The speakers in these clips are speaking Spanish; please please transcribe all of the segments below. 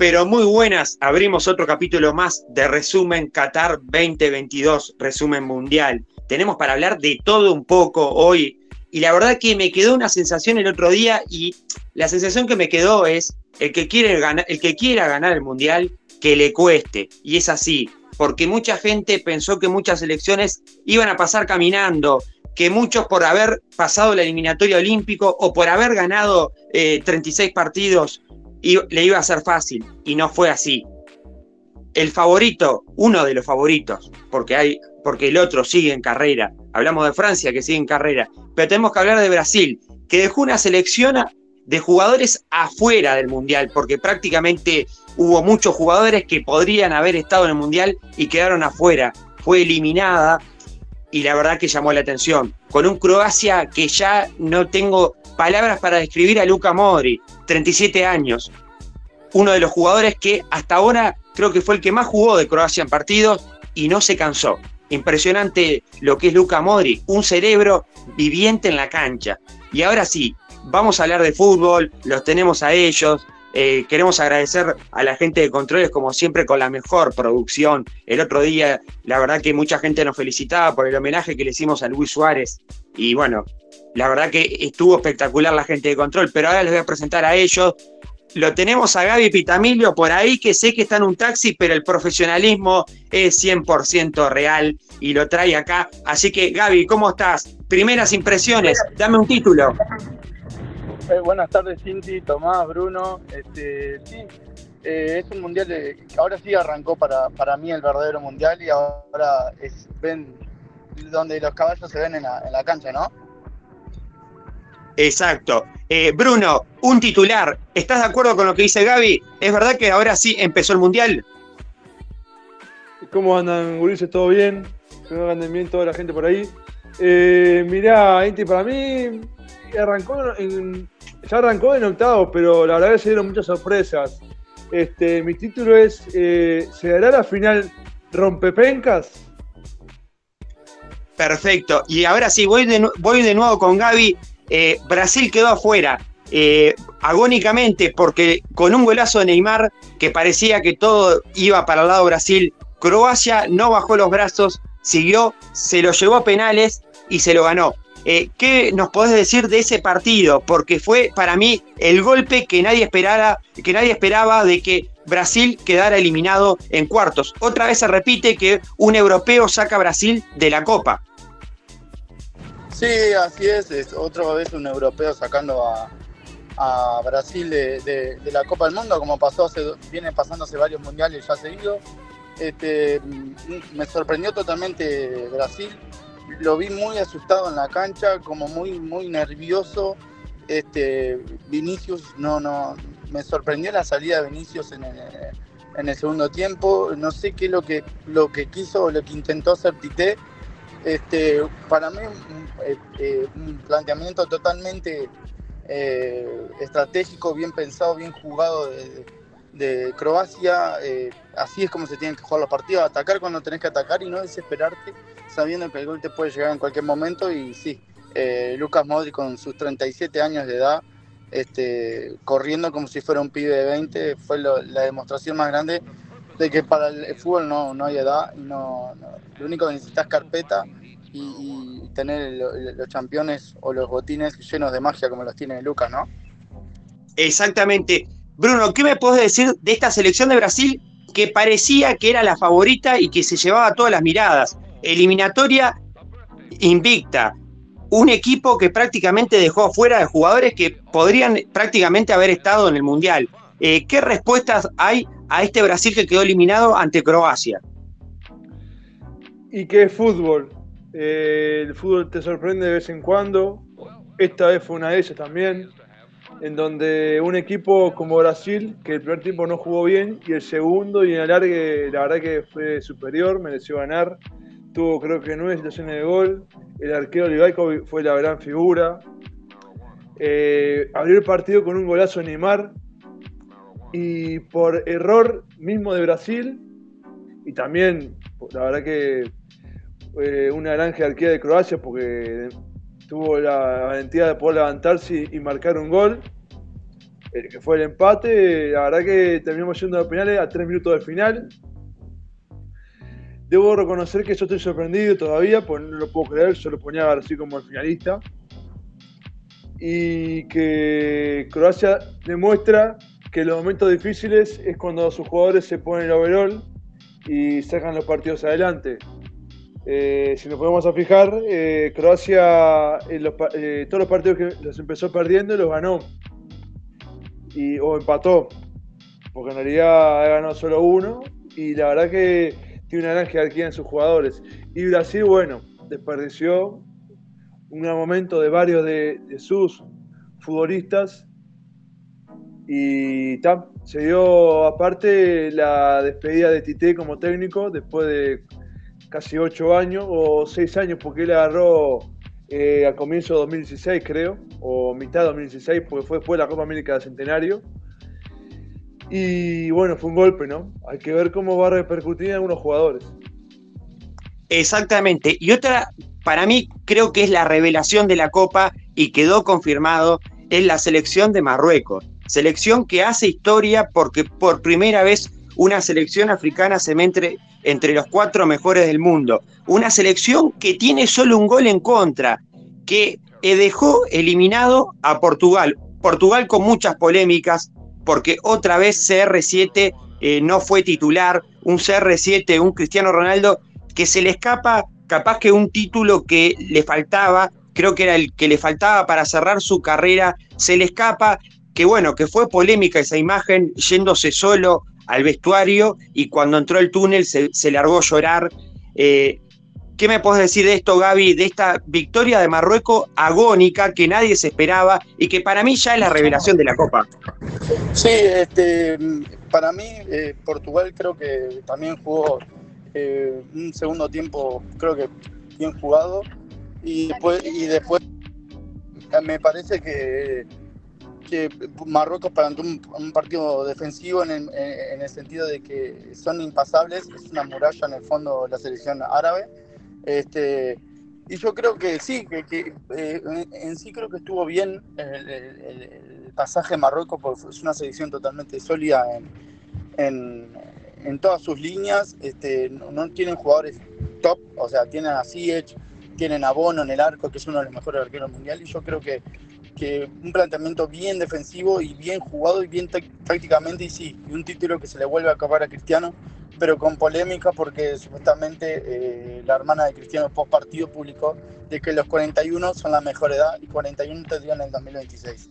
Pero muy buenas. Abrimos otro capítulo más de Resumen Qatar 2022, Resumen Mundial. Tenemos para hablar de todo un poco hoy. Y la verdad que me quedó una sensación el otro día y la sensación que me quedó es el que, quiere ganar, el que quiera ganar el Mundial, que le cueste. Y es así, porque mucha gente pensó que muchas elecciones iban a pasar caminando, que muchos por haber pasado la eliminatoria olímpico o por haber ganado 36 eh, partidos le iba a ser fácil y no fue así. El favorito, uno de los favoritos, porque hay, porque el otro sigue en carrera. Hablamos de Francia que sigue en carrera, pero tenemos que hablar de Brasil, que dejó una selección de jugadores afuera del mundial, porque prácticamente hubo muchos jugadores que podrían haber estado en el mundial y quedaron afuera. Fue eliminada y la verdad que llamó la atención. Con un Croacia que ya no tengo palabras para describir a Luka Modri, 37 años. Uno de los jugadores que hasta ahora creo que fue el que más jugó de Croacia en partidos y no se cansó. Impresionante lo que es Luka Modri, un cerebro viviente en la cancha. Y ahora sí, vamos a hablar de fútbol, los tenemos a ellos, eh, queremos agradecer a la gente de controles, como siempre, con la mejor producción. El otro día, la verdad que mucha gente nos felicitaba por el homenaje que le hicimos a Luis Suárez. Y bueno, la verdad que estuvo espectacular la gente de control, pero ahora les voy a presentar a ellos. Lo tenemos a Gaby Pitamilio por ahí, que sé que está en un taxi, pero el profesionalismo es 100% real y lo trae acá. Así que, Gaby, ¿cómo estás? Primeras impresiones, dame un título. Eh, buenas tardes, Cinti, Tomás, Bruno. Este, sí, eh, es un mundial que ahora sí arrancó para, para mí el verdadero mundial y ahora es ven donde los caballos se ven en la, en la cancha, ¿no? Exacto. Eh, Bruno, un titular. ¿Estás de acuerdo con lo que dice Gaby? ¿Es verdad que ahora sí empezó el mundial? ¿Cómo andan, Ulises? ¿Todo bien? Que anden bien toda la gente por ahí. Eh, mirá, Inti, para mí arrancó en, ya arrancó en octavos, pero la verdad que se dieron muchas sorpresas. Este, mi título es eh, ¿Se dará la final rompepencas? Perfecto. Y ahora sí, voy de, voy de nuevo con Gaby. Eh, Brasil quedó afuera. Eh, agónicamente, porque con un golazo de Neymar que parecía que todo iba para el lado Brasil, Croacia no bajó los brazos, siguió, se lo llevó a penales y se lo ganó. Eh, ¿Qué nos podés decir de ese partido? Porque fue para mí el golpe que nadie esperaba, que nadie esperaba de que Brasil quedara eliminado en cuartos. Otra vez se repite que un europeo saca a Brasil de la Copa. Sí, así es, otra vez un europeo sacando a, Brasil de, la Copa del Mundo, como pasó hace, viene pasando hace varios mundiales ya seguidos. Este, mm, me sorprendió totalmente Brasil lo vi muy asustado en la cancha, como muy, muy nervioso. Este, Vinicius no, no, me sorprendió la salida de Vinicius en el, segundo tiempo. No sé qué es lo que, lo que quiso o lo que intentó hacer Tite. Este, para mí, un, eh, eh, planteamiento totalmente eh, estratégico, bien pensado, bien jugado de, Croacia. así es como se tienen que jugar los partidos, atacar cuando tenés que atacar y no desesperarte sabiendo que el gol te puede llegar en cualquier momento y sí, eh, Lucas Modri con sus 37 años de edad, este, corriendo como si fuera un pibe de 20, fue la demostración más grande de que para el fútbol no, no hay edad, no, lo único que necesitas es carpeta y, tener los campeones o los botines llenos de magia como los tiene Lucas, ¿no? Exactamente. Bruno, ¿qué me puedes decir de esta selección de Brasil que parecía que era la favorita y que se llevaba todas las miradas? eliminatoria invicta. Un equipo que prácticamente dejó afuera de jugadores que podrían prácticamente haber estado en el Mundial. Eh, ¿Qué respuestas hay a este Brasil que quedó eliminado ante Croacia? Y qué fútbol. Eh, el fútbol te sorprende de vez en cuando. Esta vez fue una de ellas también, en donde un equipo como Brasil, que el primer tiempo no jugó bien, y el segundo y en alargue, la verdad que fue superior, mereció ganar. Tuvo creo que nueve situaciones de gol, el arquero Olivaico fue la gran figura, eh, abrió el partido con un golazo de Neymar. Y por error mismo de Brasil y también la verdad que eh, una gran jerarquía de Croacia porque tuvo la valentía de poder levantarse y, marcar un gol. el que fue el empate. La verdad que terminamos yendo a penales a tres minutos del final. Debo reconocer que yo estoy sorprendido todavía, pues no lo puedo creer, yo lo ponía así como el finalista. Y que Croacia demuestra que los momentos difíciles es cuando sus jugadores se ponen el overall y sacan los partidos adelante. Eh, si nos podemos a fijar, eh, Croacia eh, todos los partidos que los empezó perdiendo los ganó. Y, o empató. Porque en realidad ha ganado solo uno. Y la verdad que tiene una gran jerarquía en sus jugadores. Y Brasil, bueno, desperdició un gran momento de varios de, sus futbolistas. Y se dio aparte la despedida de Tite como técnico después de casi ocho años o seis años, porque él agarró eh, a comienzo de 2016, creo, o mitad de 2016, porque fue después de la Copa América de Centenario. Y bueno, fue un golpe, ¿no? Hay que ver cómo va a repercutir en algunos jugadores. Exactamente. Y otra, para mí, creo que es la revelación de la Copa y quedó confirmado, es la selección de Marruecos. Selección que hace historia porque por primera vez una selección africana se mete entre los cuatro mejores del mundo. Una selección que tiene solo un gol en contra, que dejó eliminado a Portugal. Portugal con muchas polémicas, porque otra vez CR7 eh, no fue titular, un CR7, un Cristiano Ronaldo, que se le escapa capaz que un título que le faltaba, creo que era el que le faltaba para cerrar su carrera, se le escapa, que bueno, que fue polémica esa imagen, yéndose solo al vestuario y cuando entró el túnel se, largó a llorar. Eh, ¿Qué me puedes decir de esto, Gaby, de esta victoria de Marruecos agónica que nadie se esperaba y que para mí ya es la revelación de la Copa? Sí, este, para mí eh, Portugal creo que también jugó eh, un segundo tiempo, creo que bien jugado y después, y después me parece que, que Marruecos plantó un, partido defensivo en el, en el sentido de que son impasables, es una muralla en el fondo la selección árabe este, y yo creo que sí, que, eh, en sí creo que estuvo bien el, pasaje de Marruecos, porque es una selección totalmente sólida en, en, todas sus líneas. Este, no, tienen jugadores top, o sea, tienen a Ziyech, tienen a Bono en el arco, que es uno de los mejores arqueros mundiales, y yo creo que, que un planteamiento bien defensivo y bien jugado y bien tácticamente, y sí, y un título que se le vuelve a acabar a Cristiano, pero con polémica porque supuestamente eh, la hermana de Cristiano post partido publicó de que los 41 son la mejor edad y 41 tendrían en el 2026.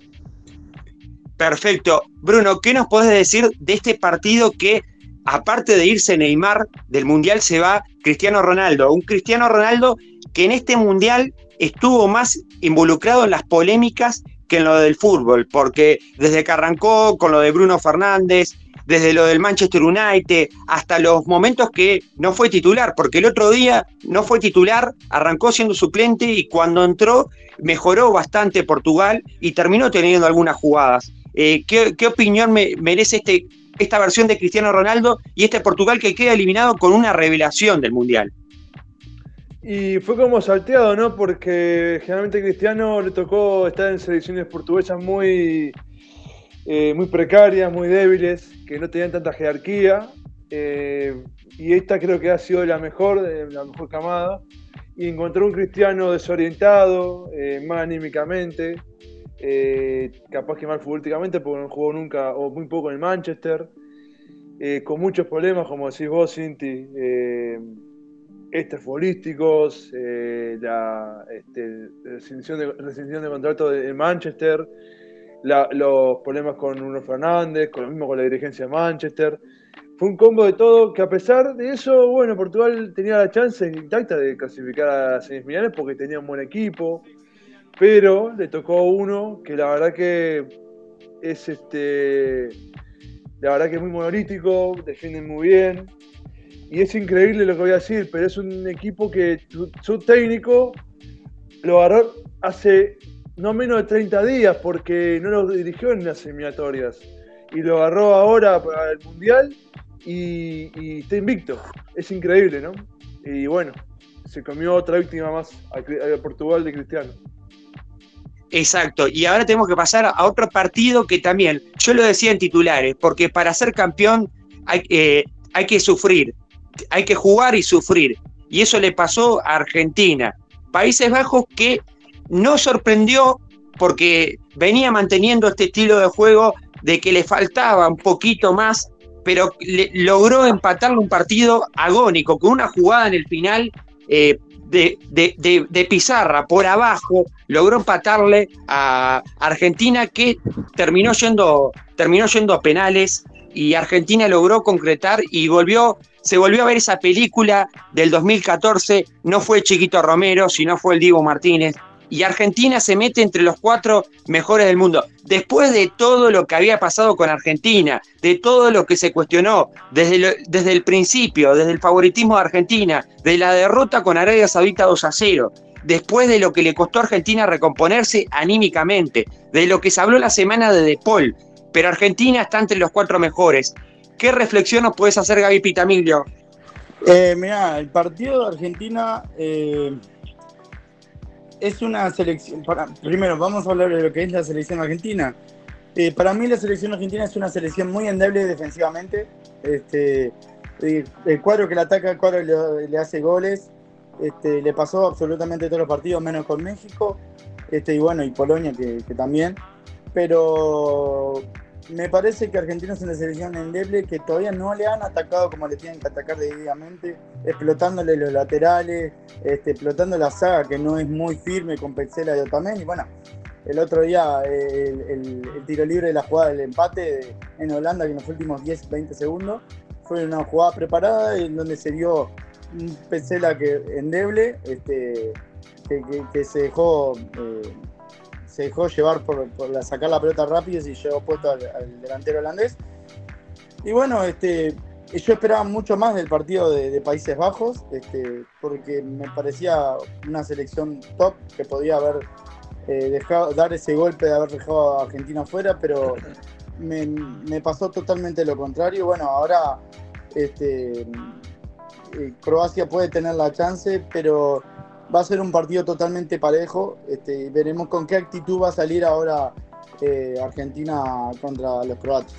Perfecto. Bruno, ¿qué nos puedes decir de este partido que, aparte de irse Neymar del Mundial, se va Cristiano Ronaldo? Un Cristiano Ronaldo que en este Mundial estuvo más involucrado en las polémicas que en lo del fútbol, porque desde que arrancó con lo de Bruno Fernández, desde lo del Manchester United hasta los momentos que no fue titular, porque el otro día no fue titular, arrancó siendo suplente y cuando entró mejoró bastante Portugal y terminó teniendo algunas jugadas. Eh, ¿qué, opinión me, merece este, esta versión de Cristiano Ronaldo y este Portugal que queda eliminado con una revelación del Mundial? Y fue como salteado, ¿no? Porque generalmente Cristiano le tocó estar en selecciones portuguesas muy eh, muy precarias, muy débiles, que no tenían tanta jerarquía. Eh, y esta creo que ha sido la mejor, la mejor camada. Y encontró un cristiano desorientado, eh, más anímicamente, capaz que mal futbolísticamente, porque no jugó nunca o muy poco en Manchester, con muchos problemas, como decís vos, Cinti, futbolísticos, la este, rescisión, de, rescisión de contrato de Manchester, los problemas con Bruno Fernández, con lo mismo con la dirigencia de Manchester. Fue un combo de todo que a pesar de eso, bueno, Portugal tenía la chance intacta de clasificar a semifinales porque tenía un buen equipo, pero le tocó uno que la verdad que es este la verdad que es muy monolítico, defienden muy bien. Y es increíble lo que voy a decir, pero es un equipo que su técnico lo agarró hace no menos de 30 días porque no lo dirigió en las eliminatorias. Y lo agarró ahora para el Mundial y, está invicto. Es increíble, ¿no? Y bueno, se comió otra víctima más a, Portugal de Cristiano. Exacto, y ahora tenemos que pasar a otro partido que también, yo lo decía en titulares, porque para ser campeón hay, eh, hay que sufrir, hay que jugar y sufrir. Y eso le pasó a Argentina. Países Bajos que no sorprendió porque venía manteniendo este estilo de juego de que le faltaba un poquito más, pero logró empatarle un partido agónico con una jugada en el final eh, de, pizarra por abajo, logró empatarle a Argentina que terminó yendo, terminó yendo a penales y Argentina logró concretar y volvió, se volvió a ver esa película del 2014, no fue Chiquito Romero, sino fue el Diego Martínez, y Argentina se mete entre los cuatro mejores del mundo. Después de todo lo que había pasado con Argentina, de todo lo que se cuestionó desde, desde el principio, desde el favoritismo de Argentina, de la derrota con Arabia Saudita 2 a 0, después de lo que le costó a Argentina recomponerse anímicamente, de lo que se habló la semana de De Paul, pero Argentina está entre los cuatro mejores. ¿Qué reflexión nos puedes hacer, Gaby Pitamiglio? Eh, mira, el partido de Argentina eh, es una selección. primero, vamos a hablar de lo que es la selección argentina. Eh, para mí, la selección argentina es una selección muy endeble defensivamente. Este, eh, el cuadro que le ataca, el cuadro le, le hace goles. Este, le pasó absolutamente todos los partidos, menos con México. Este, y bueno, y Polonia que también. Pero me parece que Argentina es una selección endeble que todavía no le han atacado como le tienen que atacar debidamente, explotándole los laterales, este, explotando la saga que no es muy firme con Petzela y Otamendi. Bueno, el otro día el, tiro libre de la jugada del empate en Holanda, que en los últimos 10-20 segundos, fue una jugada preparada en donde se vio un Petzela que endeble, este, que, se dejó... Eh, se dejó llevar por, sacar la pelota rápido y llegó puesto al, delantero holandés. Y bueno, este, yo esperaba mucho más del partido de, Países Bajos, este, porque me parecía una selección top que podía haber eh, dejado, dar ese golpe de haber dejado a Argentina fuera, pero me, pasó totalmente lo contrario. Bueno, ahora este, eh, Croacia puede tener la chance, pero va a ser un partido totalmente parejo. Este, veremos con qué actitud va a salir ahora eh, Argentina contra los croatas.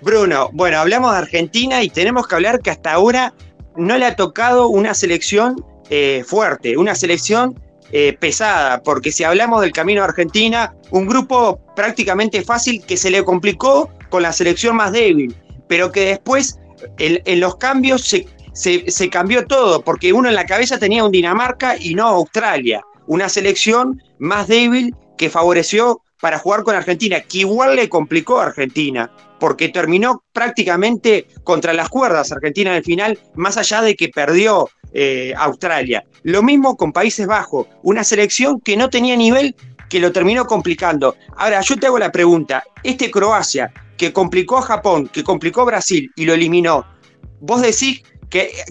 Bruno, bueno, hablamos de Argentina y tenemos que hablar que hasta ahora no le ha tocado una selección eh, fuerte, una selección eh, pesada, porque si hablamos del camino de Argentina, un grupo prácticamente fácil que se le complicó con la selección más débil, pero que después en los cambios se, se, cambió todo, porque uno en la cabeza tenía un Dinamarca y no Australia, una selección más débil que favoreció para jugar con Argentina, que igual le complicó a Argentina, porque terminó prácticamente contra las cuerdas Argentina en el final, más allá de que perdió eh, Australia. Lo mismo con Países Bajos, una selección que no tenía nivel que lo terminó complicando. Ahora, yo te hago la pregunta, este Croacia, que complicó a Japón, que complicó a Brasil y lo eliminó, vos decís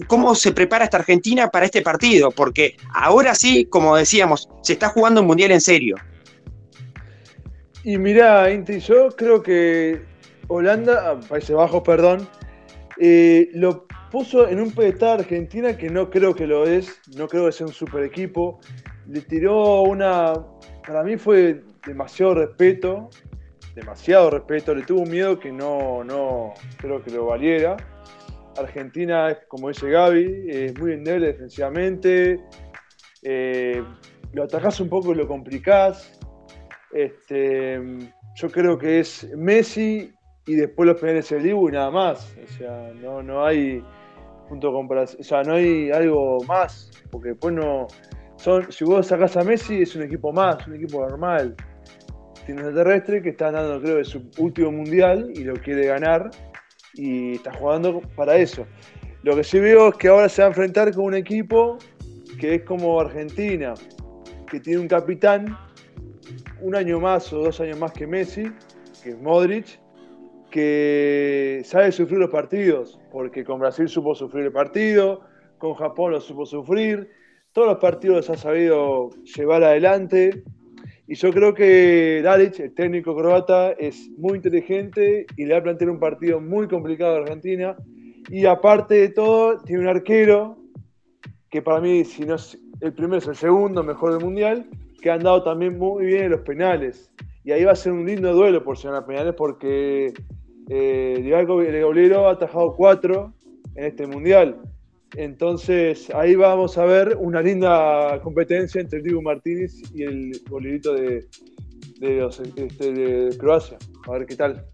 cómo se prepara esta Argentina para este partido, porque ahora sí, como decíamos, se está jugando un mundial en serio. Y mirá, Inti, yo creo que Holanda, ah, Países Bajos, perdón, eh, lo puso en un pedestal Argentina que no creo que lo es, no creo que sea un super equipo. Le tiró una, para mí fue demasiado respeto, demasiado respeto, le tuvo un miedo que no, no creo que lo valiera. Argentina, como dice Gaby, es muy endeble defensivamente. Eh, lo atacás un poco y lo complicás. Este, yo creo que es Messi y después los penales el Dibu y nada más. O sea, no, no hay punto o sea, no hay algo más. Porque después no. Son, si vos sacás a Messi, es un equipo más, un equipo normal. Tiene un terrestre que está andando, creo, de su último mundial y lo quiere ganar y está jugando para eso. Lo que sí veo es que ahora se va a enfrentar con un equipo que es como Argentina, que tiene un capitán un año más o dos años más que Messi, que es Modric, que sabe sufrir los partidos, porque con Brasil supo sufrir el partido, con Japón lo supo sufrir, todos los partidos los ha sabido llevar adelante, y yo creo que Dalic, el técnico croata, es muy inteligente y le va a plantear un partido muy complicado a Argentina. Y aparte de todo, tiene un arquero que para mí, si no es el primero, es el segundo mejor del mundial, que han dado también muy bien en los penales. Y ahí va a ser un lindo duelo por llegar a penales porque eh, Diego Legoblero ha atajado cuatro en este mundial. Entonces ahí vamos a ver una linda competencia entre Diego Martínez y el golerito de, este, de Croacia. A ver qué tal.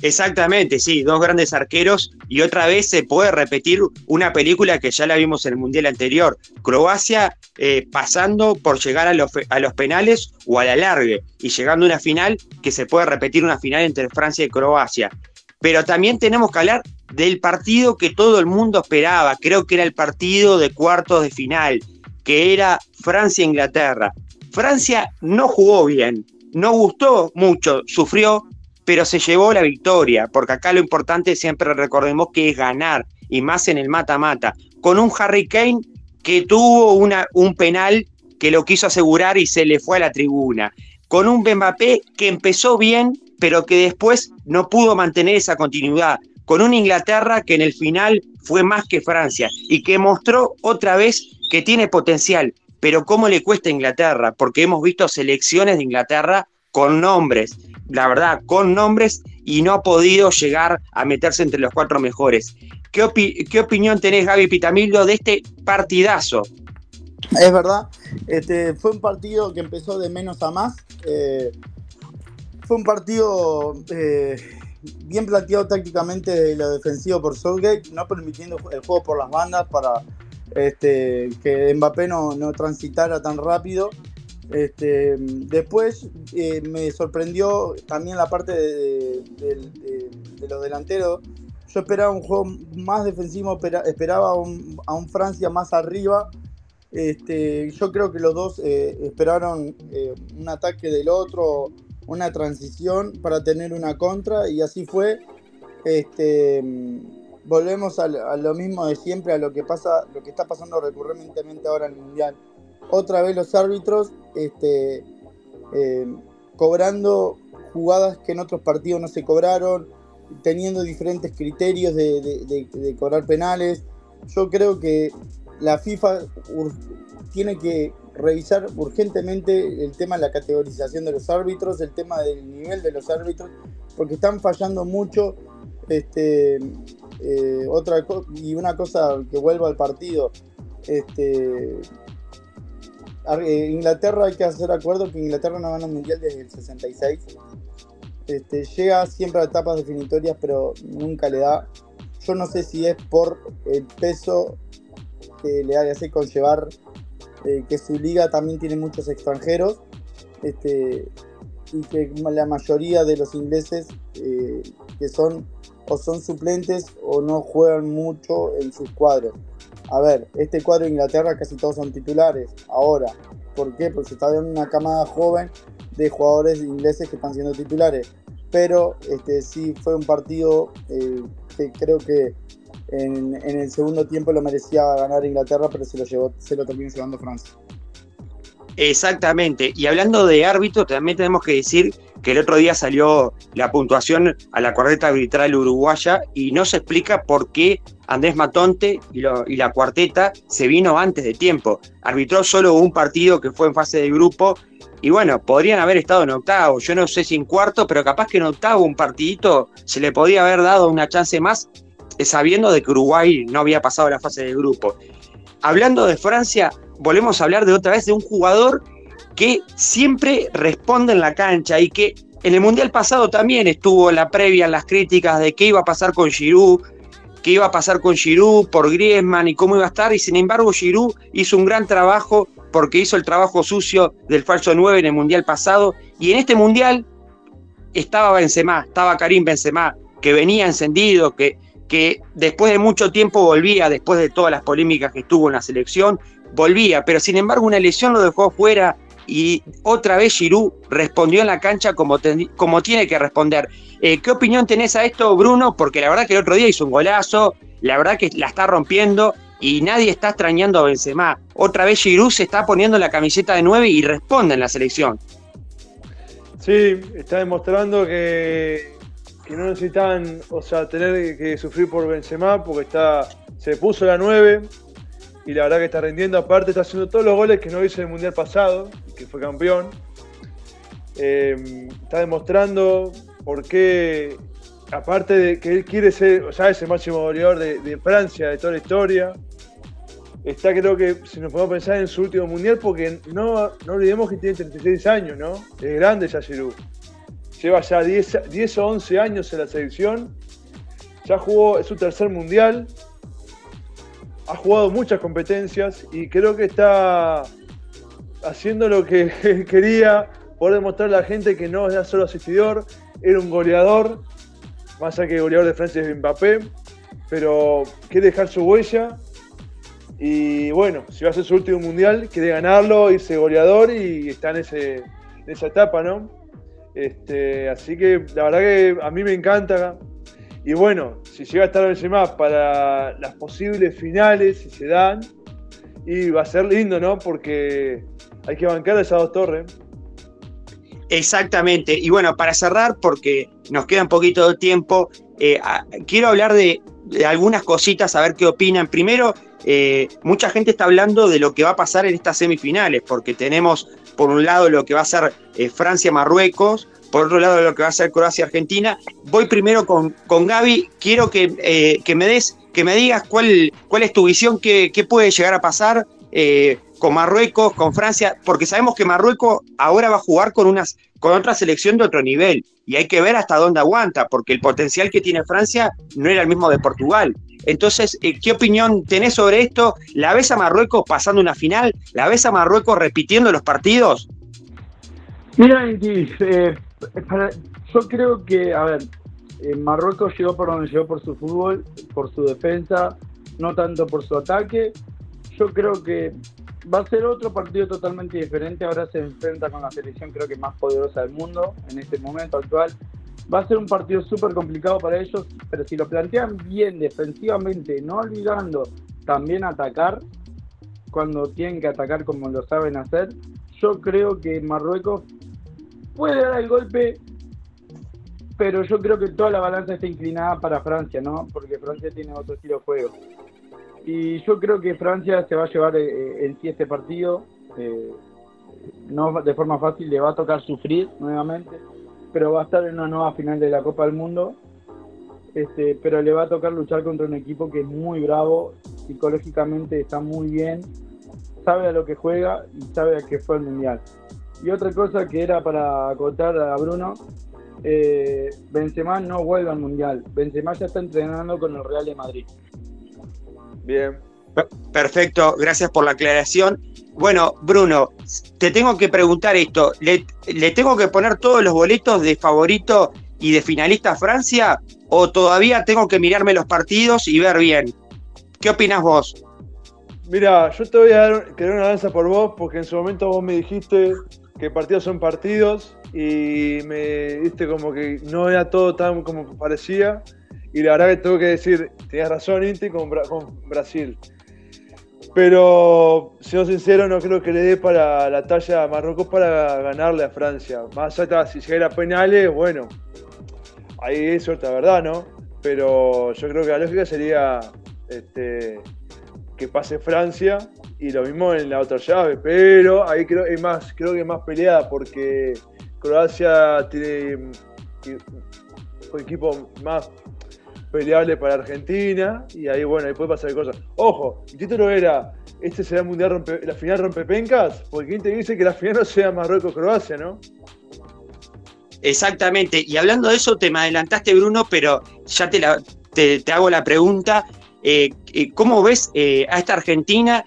Exactamente, sí, dos grandes arqueros y otra vez se puede repetir una película que ya la vimos en el Mundial anterior, Croacia eh, pasando por llegar a los, los penales o a la largue y llegando a una final que se puede repetir una final entre Francia y Croacia. Pero también tenemos que hablar del partido que todo el mundo esperaba, creo que era el partido de cuartos de final, que era Francia-Inglaterra. Francia no jugó bien, no gustó mucho, sufrió, pero se llevó la victoria, porque acá lo importante siempre recordemos que es ganar, y más en el mata-mata, con un Harry Kane que tuvo un penal que lo quiso asegurar y se le fue a la tribuna, con un Mbappé que empezó bien, pero que después no pudo mantener esa continuidad, con una Inglaterra que en el final fue más que Francia y que mostró otra vez que tiene potencial, pero cómo le cuesta a Inglaterra, porque hemos visto selecciones de Inglaterra con nombres, la verdad, con nombres y no ha podido llegar a meterse entre los cuatro mejores. ¿Qué, qué opinión tenés, Gaby Pitamildo, de este partidazo? Es verdad, este, fue un partido que empezó de menos a más. Eh, fue un partido eh, bien planteado tácticamente de lo defensivo por Southgate, no permitiendo el juego por las bandas para este, que Mbappé no, no transitara tan rápido este, después eh, me sorprendió también la parte de, los delanteros. Yo esperaba un juego más defensivo, esperaba a un Francia más arriba. Este, yo creo que los dos eh, esperaron eh, un ataque del otro, una transición para tener una contra y así fue. Este, volvemos a, lo mismo de siempre, a lo que pasa, lo que está pasando recurrentemente ahora en el mundial otra vez los árbitros este, eh, cobrando jugadas que en otros partidos no se cobraron, teniendo diferentes criterios de, cobrar penales. Yo creo que la FIFA tiene que revisar urgentemente el tema de la categorización de los árbitros, el tema del nivel de los árbitros, porque están fallando mucho. Este, eh, otra y una cosa que vuelvo al partido, este, eh, Inglaterra hay que hacer acuerdo que Inglaterra no gana un mundial desde el 66. Este, llega siempre a etapas definitorias, pero nunca le da. Yo no sé si es por el peso que le hace conllevar eh, que su liga también tiene muchos extranjeros este, y que la mayoría de los ingleses eh, que son o son suplentes o no juegan mucho en sus cuadros. A ver, este cuadro de Inglaterra casi todos son titulares ahora. ¿Por qué? Porque se está viendo una camada joven de jugadores ingleses que están siendo titulares. Pero este, sí fue un partido eh, que creo que en, el segundo tiempo lo merecía ganar Inglaterra, pero se lo, llevó, se lo terminó llevando Francia. Exactamente. Y hablando de árbitro, también tenemos que decir que el otro día salió la puntuación a la cuarteta arbitral uruguaya y no se explica por qué Andrés Matonte y, la cuarteta se vino antes de tiempo. Arbitró solo un partido que fue en fase de grupo y bueno, podrían haber estado en octavo. Yo no sé si en cuarto, pero capaz que en octavo un partidito se le podía haber dado una chance más sabiendo de que Uruguay no había pasado la fase de grupo. Hablando de Francia, volvemos a hablar de otra vez de un jugador que siempre responde en la cancha y que en el Mundial pasado también estuvo la previa en las críticas de qué iba a pasar con Giroud, qué iba a pasar con Giroud por Griezmann y cómo iba a estar, y sin embargo Giroud hizo un gran trabajo porque hizo el trabajo sucio del falso 9 en el Mundial pasado, y en este Mundial estaba Benzema, estaba Karim Benzema, que venía encendido, que que después de mucho tiempo volvía, después de todas las polémicas que tuvo en la selección, volvía, pero sin embargo una lesión lo dejó fuera y otra vez Giroud respondió en la cancha como, como tiene que responder. Eh, ¿Qué opinión tenés a esto, Bruno? Porque la verdad que el otro día hizo un golazo, la verdad que la está rompiendo y nadie está extrañando a Benzema. Otra vez Giroud se está poniendo la camiseta de 9 y responde en la selección. Sí, está demostrando que que no necesitan, o sea, tener que sufrir por Benzema porque está, se puso la 9 y la verdad que está rendiendo. Aparte, está haciendo todos los goles que no hizo en el mundial pasado, que fue campeón. Eh, está demostrando por qué, aparte de que él quiere ser, o sea, ese máximo goleador de, Francia, de toda la historia, está creo que, si nos podemos pensar en su último mundial, porque no, no olvidemos que tiene 36 años, ¿no? Es grande ya Giroud. Lleva ya 10, 10 o 11 años en la selección. Ya jugó, es su tercer mundial. Ha jugado muchas competencias y creo que está haciendo lo que quería, poder demostrar a la gente que no era solo asistidor, era un goleador, más allá que goleador de Francia es Mbappé, pero quiere dejar su huella. Y bueno, si va a ser su último mundial, quiere ganarlo, irse goleador y está en, esa etapa, ¿no? Este, así que la verdad que a mí me encanta. Y bueno, si llega a estar Benzema para las posibles finales, si se dan, y va a ser lindo, ¿no? Porque hay que bancar a esas dos torres. Exactamente. Y bueno, para cerrar, porque nos queda un poquito de tiempo, eh, quiero hablar de, algunas cositas, a ver qué opinan. Primero, eh, mucha gente está hablando de lo que va a pasar en estas semifinales, porque tenemos por un lado lo que va a ser eh, Francia-Marruecos, por otro lado lo que va a ser Croacia-Argentina. Voy primero con, con Gaby, quiero que, que, me des, que me digas cuál, cuál es tu visión, qué, qué puede llegar a pasar con Marruecos, con Francia, porque sabemos que Marruecos ahora va a jugar con, unas, con otra selección de otro nivel y hay que ver hasta dónde aguanta, porque el potencial que tiene Francia no era el mismo de Portugal. Entonces, eh, ¿qué opinión tenés sobre esto? ¿La ves a Marruecos pasando una final? ¿La ves a Marruecos repitiendo los partidos? Mira, eh, yo creo que, a ver, eh, Marruecos llegó por donde llegó por su fútbol, por su defensa, no tanto por su ataque. Yo creo que va a ser otro partido totalmente diferente. Ahora se enfrenta con la selección creo que más poderosa del mundo en este momento actual. Va a ser un partido súper complicado para ellos, pero si lo plantean bien defensivamente, no olvidando también atacar, cuando tienen que atacar como lo saben hacer, yo creo que Marruecos puede dar el golpe, pero yo creo que toda la balanza está inclinada para Francia, ¿no? Porque Francia tiene otro estilo de juego. Y yo creo que Francia se va a llevar eh, en sí este partido. Eh, no de forma fácil, le va a tocar sufrir nuevamente, pero va a estar en una nueva final de la Copa del Mundo. Este, pero le va a tocar luchar contra un equipo que es muy bravo, psicológicamente está muy bien, sabe a lo que juega y sabe a qué fue el Mundial. Y otra cosa que era para acotar a Bruno, eh, Benzema no vuelve al Mundial. Benzema ya está entrenando con el Real de Madrid. Bien. Perfecto, gracias por la aclaración. Bueno, Bruno, te tengo que preguntar esto. ¿Le, tengo que poner todos los boletos de favorito y de finalista a Francia? ¿O todavía tengo que mirarme los partidos y ver bien? ¿Qué opinas vos? Mira, yo te voy a dar, querer una danza por vos porque en su momento vos me dijiste que partidos son partidos y me diste como que no era todo tan como parecía. Y la verdad que tengo que decir, tenías razón, Inti, con, Brasil. Pero, siendo sincero, no creo que le dé para la talla a Marruecos para ganarle a Francia. Más allá, si llegara a penales, bueno, ahí es suerte, verdad, ¿no? Pero yo creo que la lógica sería este, que pase Francia y lo mismo en la otra llave. Pero ahí creo, es más, creo que es más peleada porque Croacia tiene un equipo más peleable para Argentina y ahí, bueno, ahí puede pasar cosas. Ojo, el título era, este será el mundial la final rompepencas, porque ¿quién te dice que la final no sea Marruecos-Croacia, no? Exactamente, y hablando de eso, te me adelantaste, Bruno, pero ya te, la, te, hago la pregunta, eh, eh, ¿cómo ves eh, a esta Argentina?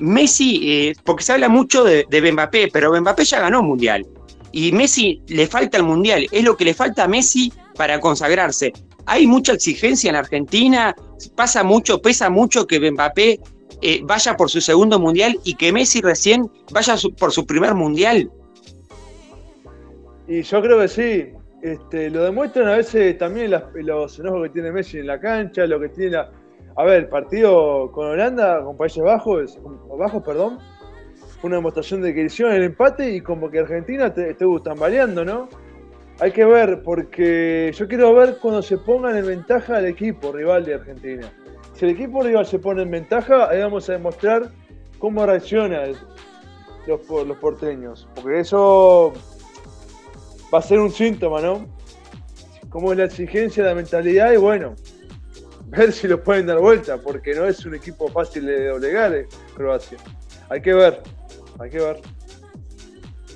Messi, porque se habla mucho de, de Mbappé, pero Mbappé ya ganó un mundial. Y Messi le falta el mundial, es lo que le falta a Messi para consagrarse. Hay mucha exigencia en Argentina, pasa mucho, pesa mucho que Mbappé eh, vaya por su segundo mundial y que Messi recién vaya por su primer mundial. Y yo creo que sí. Este, lo demuestran a veces también los enojos que tiene Messi en la cancha, lo que tiene la... A ver, el partido con Holanda, con Países Bajos, Bajos, perdón, una demostración de que hicieron el empate y como que Argentina te, estuvo tambaleando, ¿no? Hay que ver, porque yo quiero ver cuando se pongan en ventaja al equipo rival de Argentina. si el equipo rival se pone en ventaja, ahí vamos a demostrar cómo reaccionan los, los porteños. Porque eso va a ser un síntoma, ¿no? Cómo es la exigencia, la mentalidad y bueno, ver si lo pueden dar vuelta, porque no es un equipo fácil de doblegar eh, Croacia. Hay que ver, hay que ver.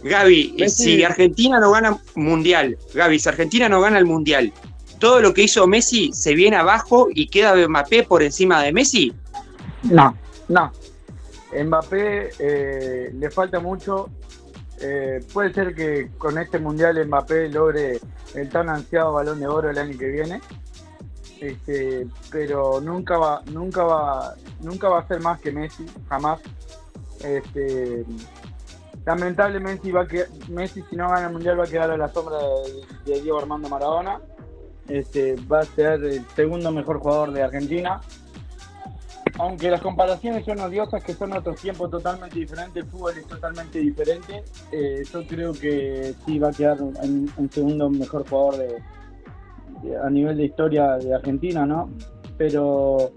Gaby, si Argentina no gana mundial, Gaby, si Argentina no gana el mundial, todo lo que hizo Messi se viene abajo y queda Mbappé por encima de Messi? No, no. Mbappé eh, le falta mucho. Eh, puede ser que con este mundial Mbappé logre el tan ansiado balón de oro el año que viene. Este, pero nunca va, nunca va, nunca va a ser más que Messi, jamás. Este, lamentablemente Messi si no gana el mundial va a quedar a la sombra de Diego Armando Maradona este, va a ser el segundo mejor jugador de Argentina. Aunque las comparaciones son odiosas, que son otros tiempos totalmente diferentes, el fútbol es totalmente diferente, eh, yo creo que sí va a quedar en, segundo mejor jugador de, a nivel de historia de Argentina, ¿no? Pero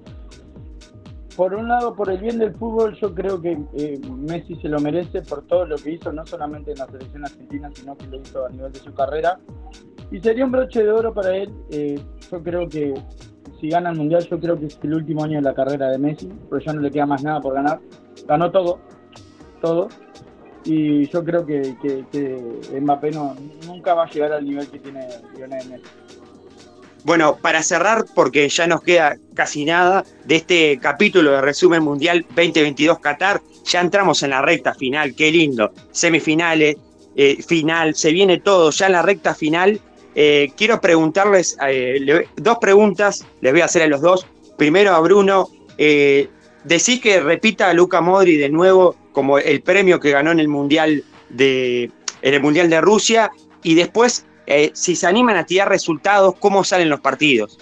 por un lado, por el bien del fútbol, yo creo que eh, Messi se lo merece por todo lo que hizo, no solamente en la selección argentina, sino que lo hizo a nivel de su carrera. Y sería un broche de oro para él. Eh, yo creo que si gana el Mundial, yo creo que es el último año de la carrera de Messi, porque ya no le queda más nada por ganar. Ganó todo, todo. Y yo creo que, que, Mbappé no, nunca va a llegar al nivel que tiene Lionel Messi. Bueno, para cerrar, porque ya nos queda casi nada de este capítulo de resumen mundial 2022 Qatar, ya entramos en la recta final, qué lindo, semifinales, eh, final, se viene todo, ya en la recta final. Eh, quiero preguntarles eh, dos preguntas, les voy a hacer a los dos. Primero a Bruno, decís que repita a Luca Modri de nuevo como el premio que ganó en el Mundial de, en el mundial de Rusia y después, si se animan a tirar resultados, ¿cómo salen los partidos?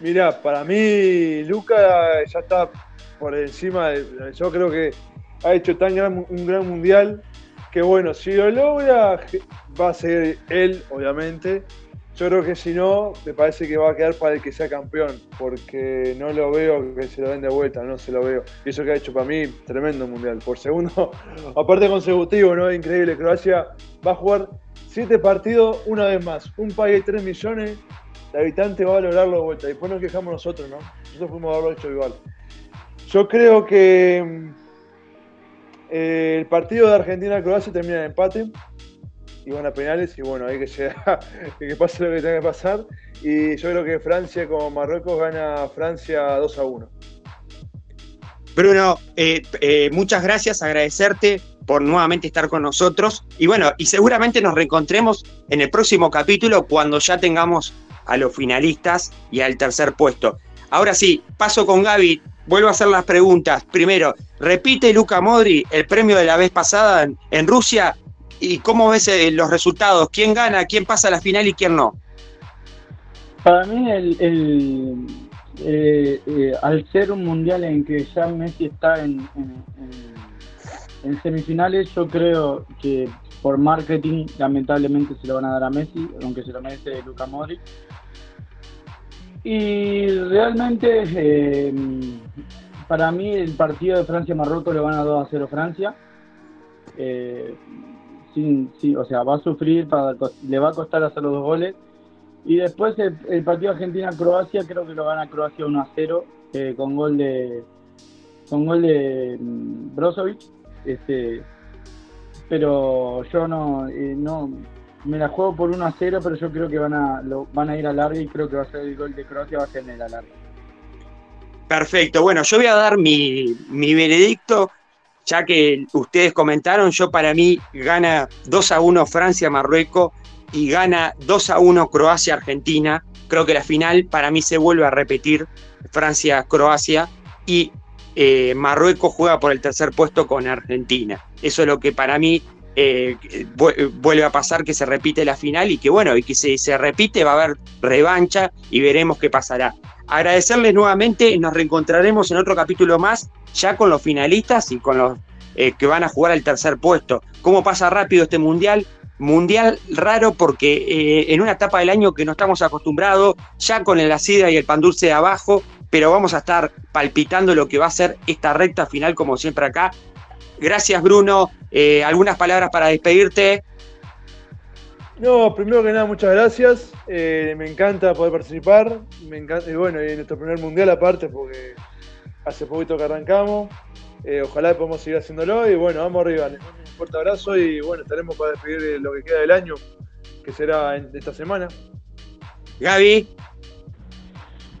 Mira, para mí Luca ya está por encima, yo creo que ha hecho tan gran, un gran mundial que bueno, si lo logra, va a ser él, obviamente. Yo creo que si no, me parece que va a quedar para el que sea campeón, porque no lo veo que se lo den de vuelta, no se lo veo. Y eso que ha hecho para mí, tremendo mundial. Por segundo, aparte consecutivo, ¿no? Increíble. Croacia va a jugar siete partidos una vez más. Un país de 3 millones de habitantes va a lograrlo de vuelta. Después nos quejamos nosotros, ¿no? Nosotros fuimos a haberlo hecho igual. Yo creo que eh, el partido de Argentina-Croacia termina en empate y van a penales y bueno, hay que llegar, que pase lo que tenga que pasar. Y yo creo que Francia con Marruecos gana Francia 2 a 1. Bruno, eh, eh, muchas gracias, agradecerte por nuevamente estar con nosotros. Y bueno, y seguramente nos reencontremos en el próximo capítulo cuando ya tengamos a los finalistas y al tercer puesto. Ahora sí, paso con Gaby, vuelvo a hacer las preguntas. Primero, repite Luca Modri el premio de la vez pasada en, Rusia y cómo ves eh, los resultados, quién gana, quién pasa a la final y quién no. Para mí, eh, eh, al ser un mundial en que ya Messi está en, semifinales, yo creo que por marketing lamentablemente se lo van a dar a Messi, aunque se lo merece Luca Modri. Y realmente, para mí, el partido de Francia-Marruecos le van a 2 a 0 Francia. Eh, o sea, va a sufrir, le va a costar hacer los dos goles. Y después el, partido Argentina-Croacia, creo que lo gana Croacia 1 a 0, eh, con gol de con gol de mm, Brozovic. Este, pero yo no, no me la juego por 1 a 0, pero yo creo que van a, van a ir a larga y creo que va a ser el gol de Croacia, va a ser en el alargue. Perfecto, bueno, yo voy a dar mi, mi veredicto, ya que ustedes comentaron, yo para mí gana 2 a 1 Francia-Marruecos y gana 2 a 1 Croacia-Argentina. Creo que la final para mí se vuelve a repetir Francia-Croacia y eh, Marruecos juega por el tercer puesto con Argentina. Eso es lo que para mí eh, vuelve a pasar que se repite la final y que bueno, y que si se repite va a haber revancha y veremos qué pasará. Agradecerles nuevamente, nos reencontraremos en otro capítulo más, ya con los finalistas y con los eh, que van a jugar al tercer puesto. ¿Cómo pasa rápido este mundial? Mundial raro porque eh, en una etapa del año que no estamos acostumbrados, ya con la sidra y el pan dulce de abajo, pero vamos a estar palpitando lo que va a ser esta recta final como siempre acá. Gracias Bruno, eh, algunas palabras para despedirte. No, primero que nada, muchas gracias. Eh, me encanta poder participar. Me encanta, y bueno, y en nuestro primer mundial aparte, porque hace poquito que arrancamos. Eh, ojalá podamos seguir haciéndolo. Y bueno, vamos arriba. Les mando un fuerte abrazo y bueno, estaremos para despedir lo que queda del año, que será en esta semana. Gaby.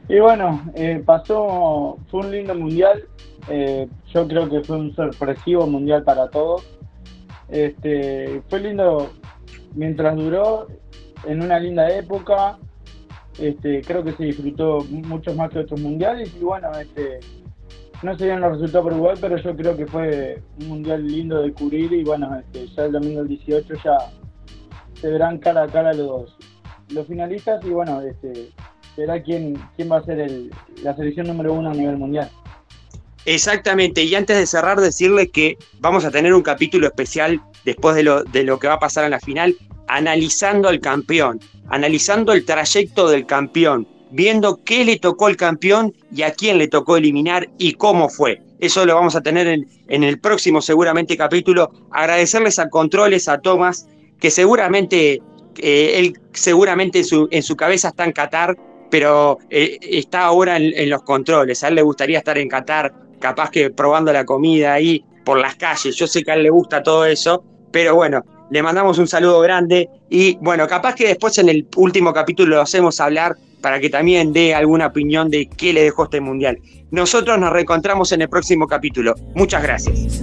Y bueno, eh, pasó, fue un lindo mundial. yo creo que fue un sorpresivo mundial para todos. Este, fue lindo mientras duró, en una linda época, este, creo que se disfrutó mucho más que otros mundiales y bueno, este, no se dieron los resultados por igual, pero yo creo que fue un mundial lindo de cubrir y bueno, este, ya el domingo el 18 ya se verán cara a cara los, los finalistas y bueno, este, será quién, quién va a ser la selección número uno a nivel mundial. Exactamente, y antes de cerrar, decirles que vamos a tener un capítulo especial después de lo, de lo que va a pasar en la final, analizando al campeón, analizando el trayecto del campeón, viendo qué le tocó al campeón y a quién le tocó eliminar y cómo fue. Eso lo vamos a tener en, en el próximo seguramente capítulo. Agradecerles a Controles, a Tomás, que seguramente, eh, él seguramente en su, en su cabeza está en Qatar, pero eh, está ahora en, en los controles. A él le gustaría estar en Qatar, capaz que probando la comida ahí por las calles. Yo sé que a él le gusta todo eso, pero bueno, le mandamos un saludo grande y bueno, capaz que después en el último capítulo lo hacemos hablar para que también dé alguna opinión de qué le dejó este mundial. Nosotros nos reencontramos en el próximo capítulo. Muchas gracias.